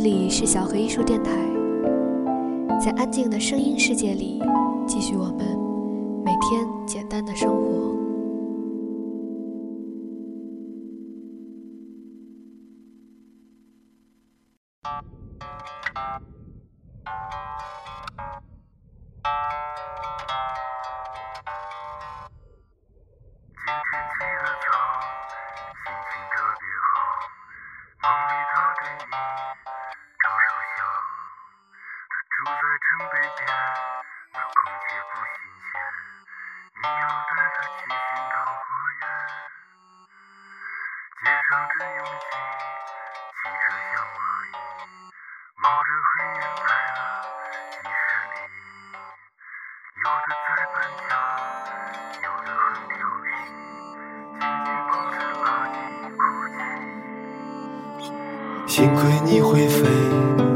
这里是小何艺术电台。在安静的声音世界里继续我们每天简单的生活。幸亏你会飞。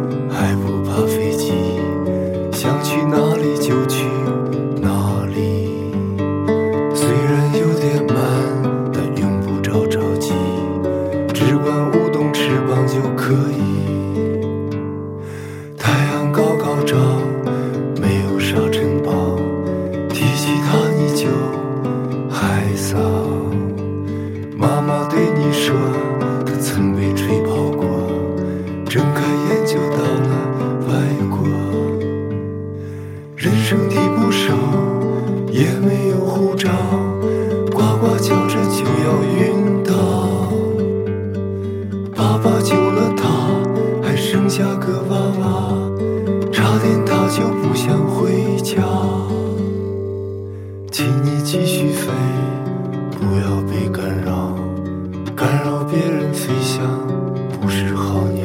你继续飞不要被干扰干扰别人飞翔不是好鸟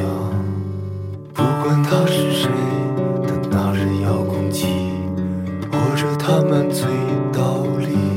不管他是谁的大人遥控器或者他满嘴道理。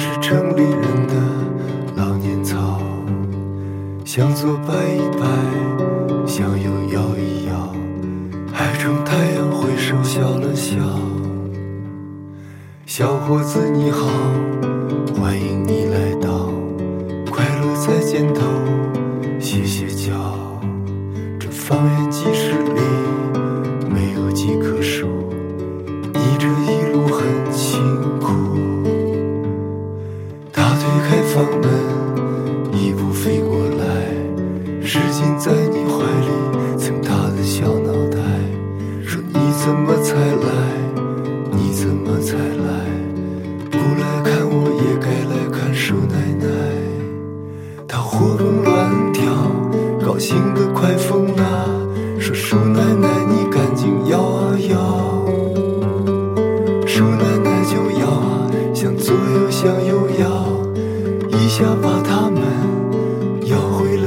是城里人的老年草，向左摆一摆，向右摇一摇，还冲太阳挥手笑了笑。小伙子你好，欢迎你来到快乐在肩头。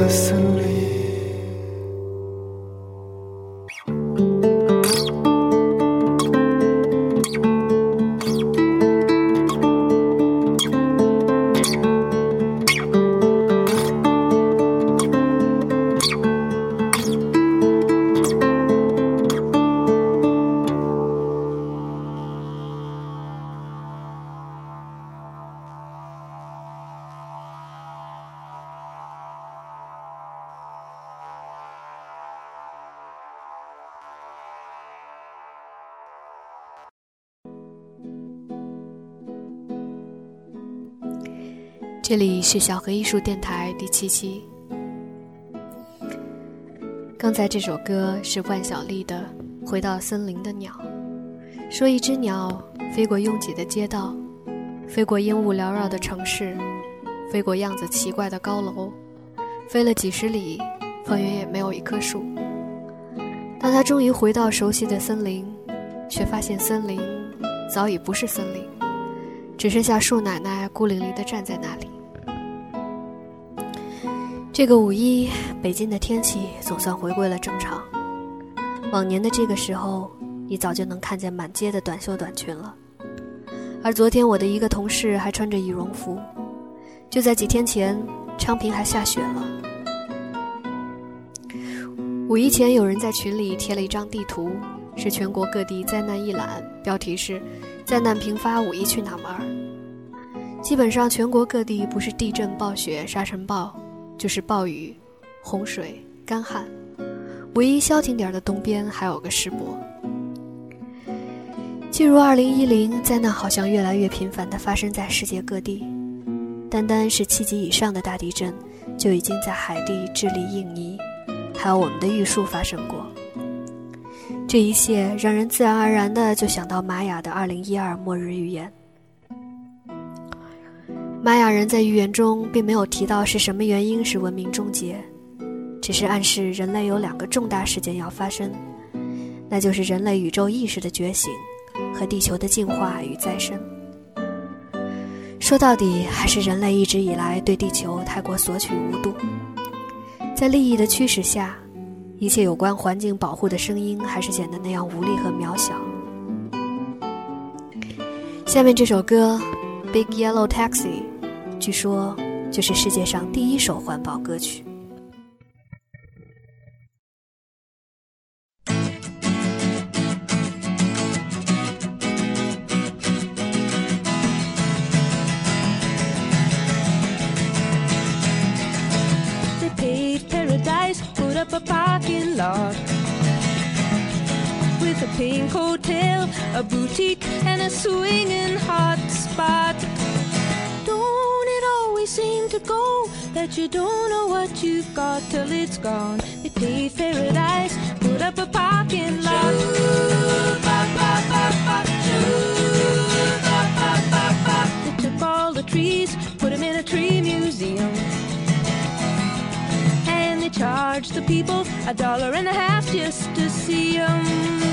listen 是小河艺术电台第七期。刚才这首歌是万晓利的《回到森林的鸟》，说一只鸟飞过拥挤的街道，飞过烟雾缭绕的城市，飞过样子奇怪的高楼，飞了几十里，方圆也没有一棵树。当他终于回到熟悉的森林，却发现森林早已不是森林，只剩下树奶奶孤零零地站在那里。这个五一，北京的天气总算回归了正常。往年的这个时候，你早就能看见满街的短袖短裙了。而昨天，我的一个同事还穿着羽绒服。就在几天前，昌平还下雪了。五一前，有人在群里贴了一张地图，是全国各地灾难一览，标题是“灾难频发，五一去哪玩”。基本上，全国各地不是地震、暴雪、沙尘暴。就是暴雨、洪水、干旱，唯一消停点的东边还有个世博。进入二零一零，灾难好像越来越频繁地发生在世界各地。单单是七级以上的大地震，就已经在海地、智利、印尼，还有我们的玉树发生过。这一切让人自然而然地就想到玛雅的二零一二末日预言。玛雅人在预言中并没有提到是什么原因使文明终结，只是暗示人类有两个重大事件要发生，那就是人类宇宙意识的觉醒和地球的进化与再生。说到底，还是人类一直以来对地球太过索取无度，在利益的驱使下，一切有关环境保护的声音还是显得那样无力和渺小。下面这首歌《Big Yellow Taxi》。据说，就是世界上第一首环保歌曲。They paved paradise, put up a parking lot with a pink hotel, a boutique, and a swing. To go that you don't know what you've got till it's gone. They paved paradise, put up a parking lot. They took all the trees, put them in a tree museum. And they charged the people a dollar and a half just to see them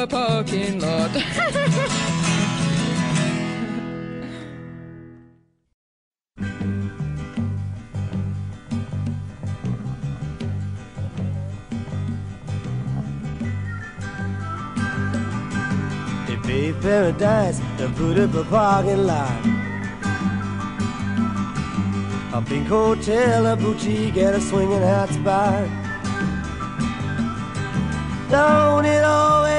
put parking lot. Paradise and put up a parking lot. A pink hotel, a boutique, and a swinging hot spot. Don't it always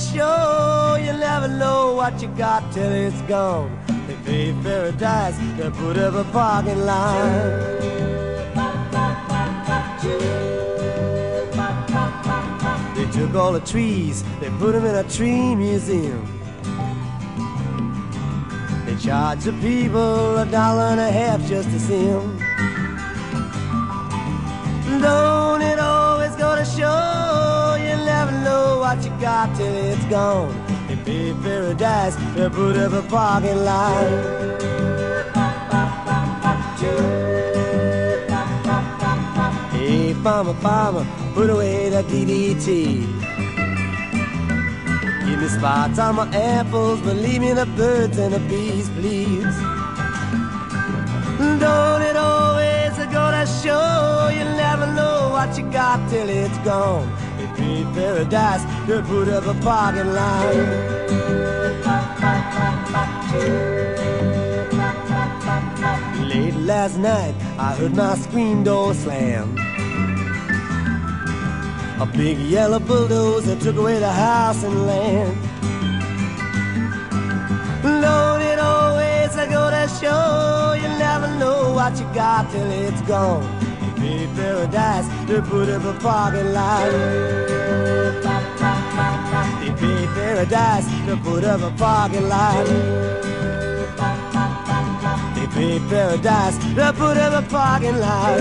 show you never know what you got till it's gone? They paved paradise, they put up a parking lot. They took all the trees, they put them in a tree museum. They charge the people a dollar and a half just to see them. Don't it always go to show what you got till it's gone? They pay paradise, they put up a parking lot. Hey, farmer, farmer, put away that DDT. Give me spots on my apples, but leave me the birds and the bees, please. Don't it always go to show you never know what you got till it's gone? Be paradise to put up a parking lot. Late last night, I heard my screen door slam. A big yellow bulldozer took away the house and land. It always go to show you never know what you got till it's gone? happy paradise, the Buddha of a parking lot. Hippie paradise, the Buddha of a parking lot. Hippie paradise, the Buddha of a parking lot.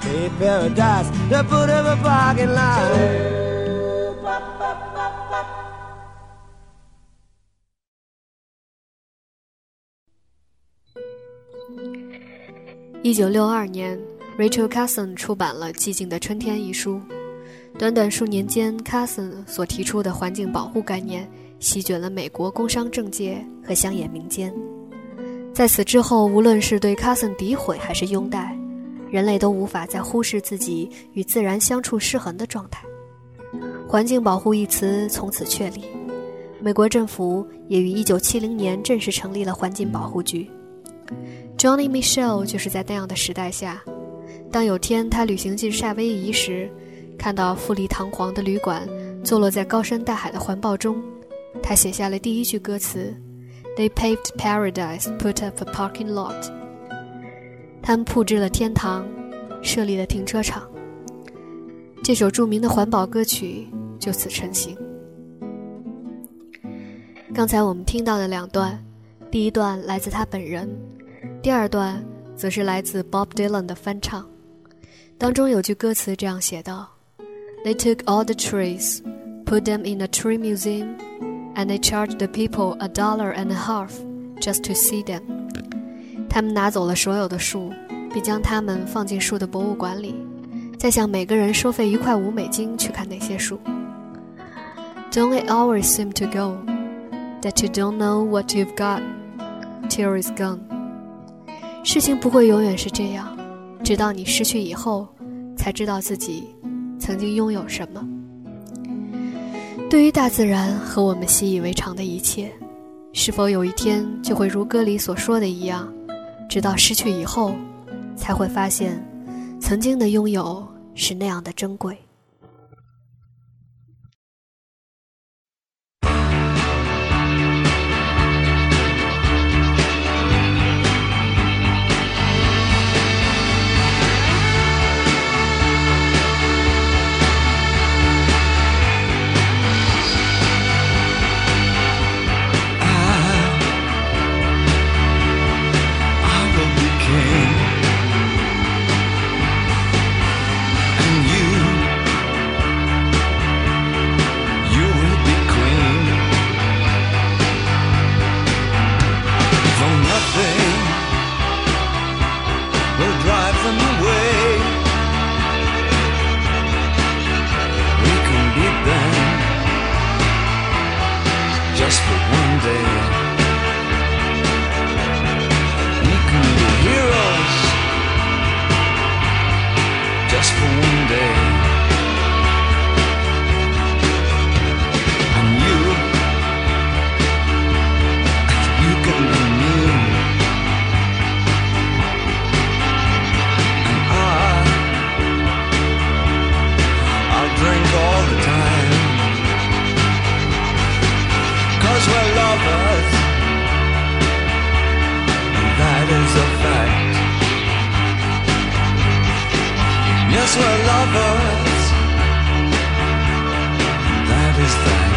Hippie paradise, the Buddha of a parking lot. 一九六二年，Rachel Carson 出版了《寂静的春天》一书。短短数年间，Carson 所提出的环境保护概念席卷了美国工商政界和乡野民间。在此之后，无论是对 Carson 诋毁还是拥戴，人类都无法再忽视自己与自然相处失衡的状态。环境保护一词从此确立。美国政府也于1970年正式成立了环境保护局。Johnny Mitchell 就是在那样的时代下，当有天他旅行进夏威夷时，看到富丽堂皇的旅馆坐落在高山大海的环抱中，他写下了第一句歌词：“They paved paradise, put up a parking lot。”他们铺置了天堂，设立了停车场。这首著名的环保歌曲就此成型。刚才我们听到的两段，第一段来自他本人，第二段则是来自 Bob Dylan 的翻唱。当中有句歌词这样写道：“They took all the trees, put them in a tree museum, and they charged the people a dollar and a half just to see them。”他们拿走了所有的树，并将它们放进树的博物馆里，再向每个人收费一块五美金去看那些树。Don't it always seem to go that you don't know what you've got Tears gone？事情不会永远是这样，直到你失去以后，才知道自己曾经拥有什么。对于大自然和我们习以为常的一切，是否有一天就会如歌里所说的一样，直到失去以后，才会发现，曾经的拥有是那样的珍贵。us were lovers. That is that.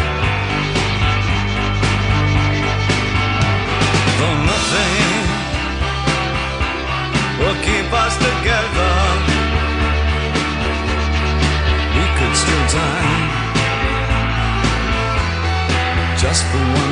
For nothing will keep us together, we could still die just for one.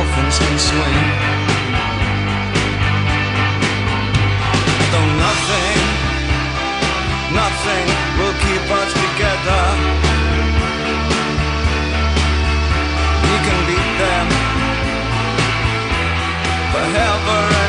dolphins can swim. Though nothing, nothing will keep us together. We can beat them forever.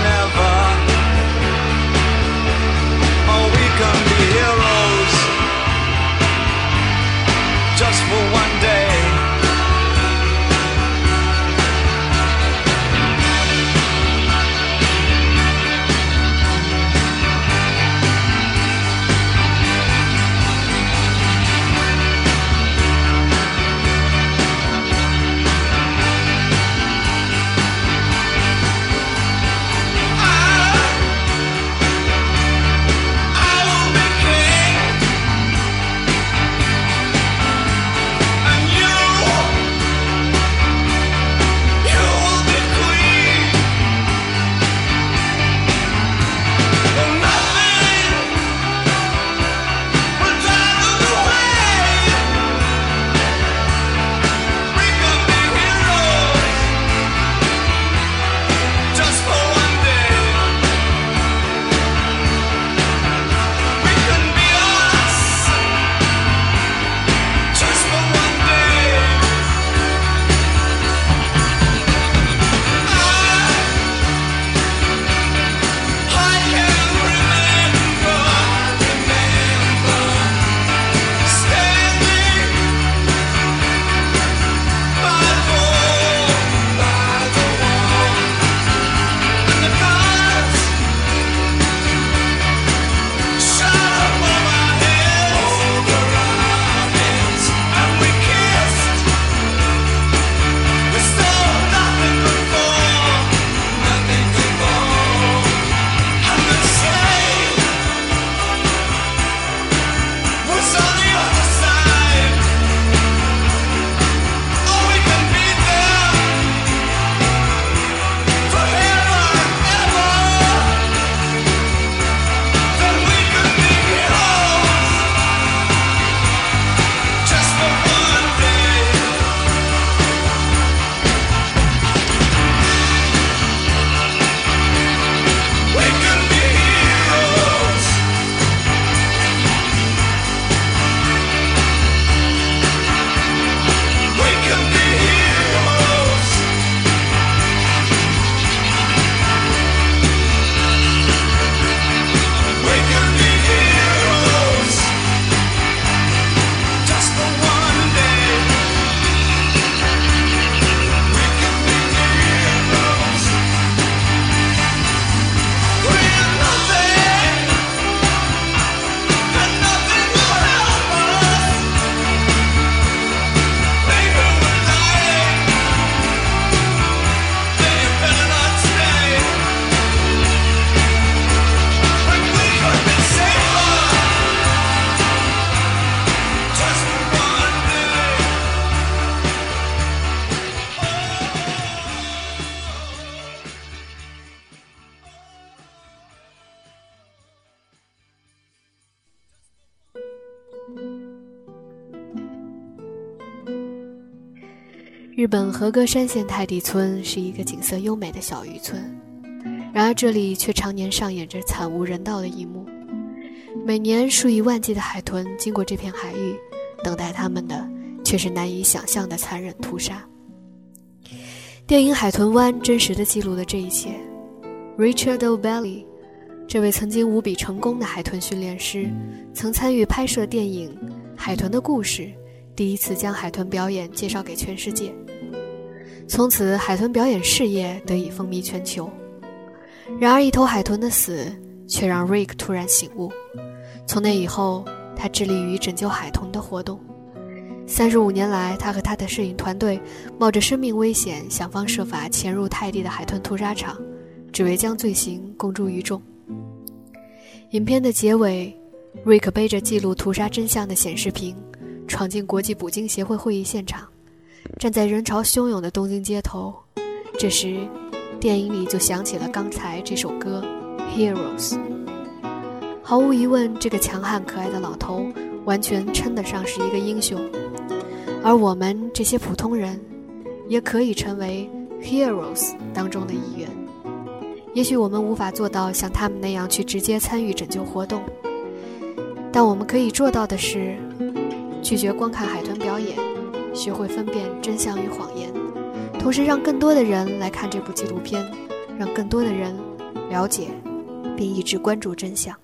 日本和歌山县太地村是一个景色优美的小渔村。然而这里却常年上演着惨无人道的一幕。每年数以万计的海豚经过这片海域等待他们的却是难以想象的残忍屠杀。电影海豚湾真实的记录了这一切。Richard o'belly 这位曾经无比成功的海豚训练师曾参与拍摄电影海豚的故事第一次将海豚表演介绍给全世界。从此，海豚表演事业得以风靡全球。然而，一头海豚的死却让 Rik 突然醒悟。从那以后，他致力于拯救海豚的活动。三十五年来，他和他的摄影团队冒着生命危险，想方设法潜入泰迪的海豚屠杀场，只为将罪行公诸于众。影片的结尾，瑞克背着记录屠杀真相的显示屏，闯进国际捕鲸协会会议现场，站在人潮汹涌的东京街头。这时，电影里就响起了刚才这首歌《Heroes》。毫无疑问，这个强悍可爱的老头完全称得上是一个英雄。而我们这些普通人，也可以成为 heroes 当中的一员。也许我们无法做到像他们那样去直接参与拯救活动，但我们可以做到的是，拒绝观看海豚表演，学会分辨真相与谎言，同时让更多的人来看这部纪录片，让更多的人了解并一直关注真相。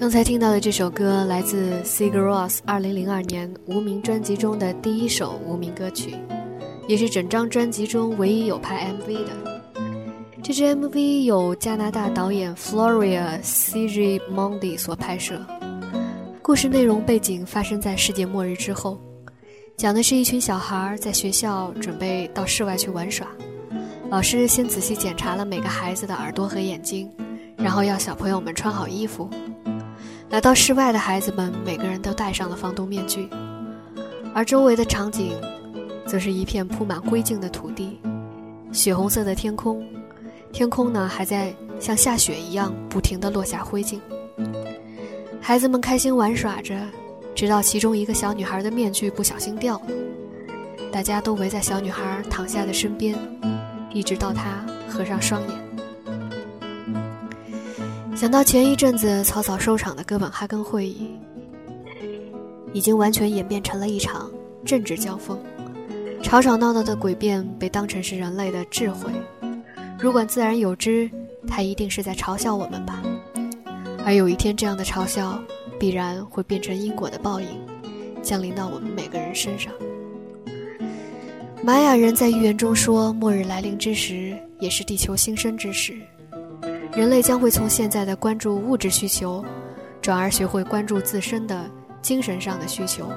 刚才听到的这首歌来自 Sigur Rós 2002年无名专辑中的第一首无名歌曲，也是整张专辑中唯一有拍 MV 的。这支 MV 由加拿大导演 Floria Sigimondy 所拍摄。故事内容背景发生在世界末日之后，讲的是一群小孩在学校准备到室外去玩耍，老师先仔细检查了每个孩子的耳朵和眼睛，然后要小朋友们穿好衣服。来到室外的孩子们每个人都戴上了防毒面具，而周围的场景，则是一片铺满灰烬的土地，血红色的天空，天空呢还在像下雪一样不停地落下灰烬。孩子们开心玩耍着，直到其中一个小女孩的面具不小心掉了，大家都围在小女孩躺下的身边，一直到她合上双眼。想到前一阵子草草收场的哥本哈根会议，已经完全演变成了一场政治交锋，吵吵闹闹的诡辩被当成是人类的智慧。如果自然有之，它一定是在嘲笑我们吧。而有一天，这样的嘲笑必然会变成因果的报应，降临到我们每个人身上。玛雅人在预言中说，末日来临之时，也是地球新生之时。人类将会从现在的关注物质需求，转而学会关注自身的精神上的需求。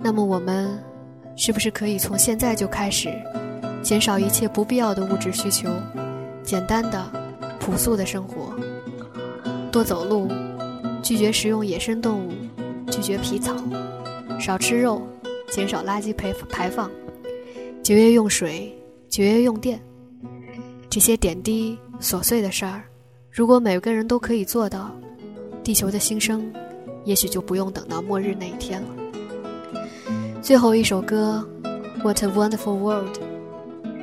那么，我们是不是可以从现在就开始，减少一切不必要的物质需求，简单的、朴素的生活？多走路，拒绝食用野生动物，拒绝皮草，少吃肉，减少垃圾排排放，节约用水，节约用电。这些点滴琐碎的事儿，如果每个人都可以做到，地球的新生，也许就不用等到末日那一天了。最后一首歌《What a Wonderful World》，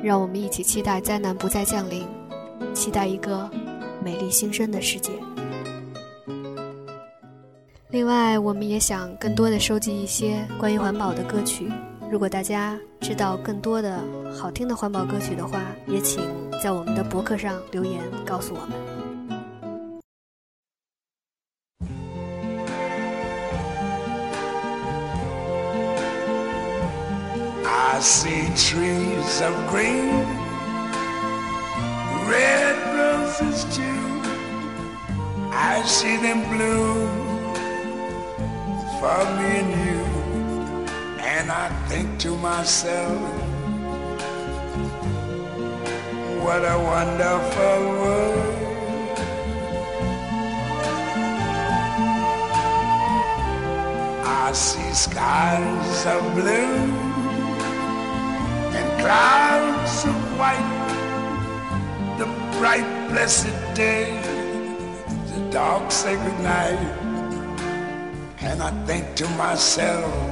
让我们一起期待灾难不再降临，期待一个美丽新生的世界。另外，我们也想更多的收集一些关于环保的歌曲，如果大家知道更多的好听的环保歌曲的话，也请在我们的博客上留言告诉我们。I see trees of green, red roses too. I see them bloom for me and you. And I think to myself, what a wonderful world. I see skies of blue and clouds of white, the bright blessed day, the dark sacred night, and I think to myself,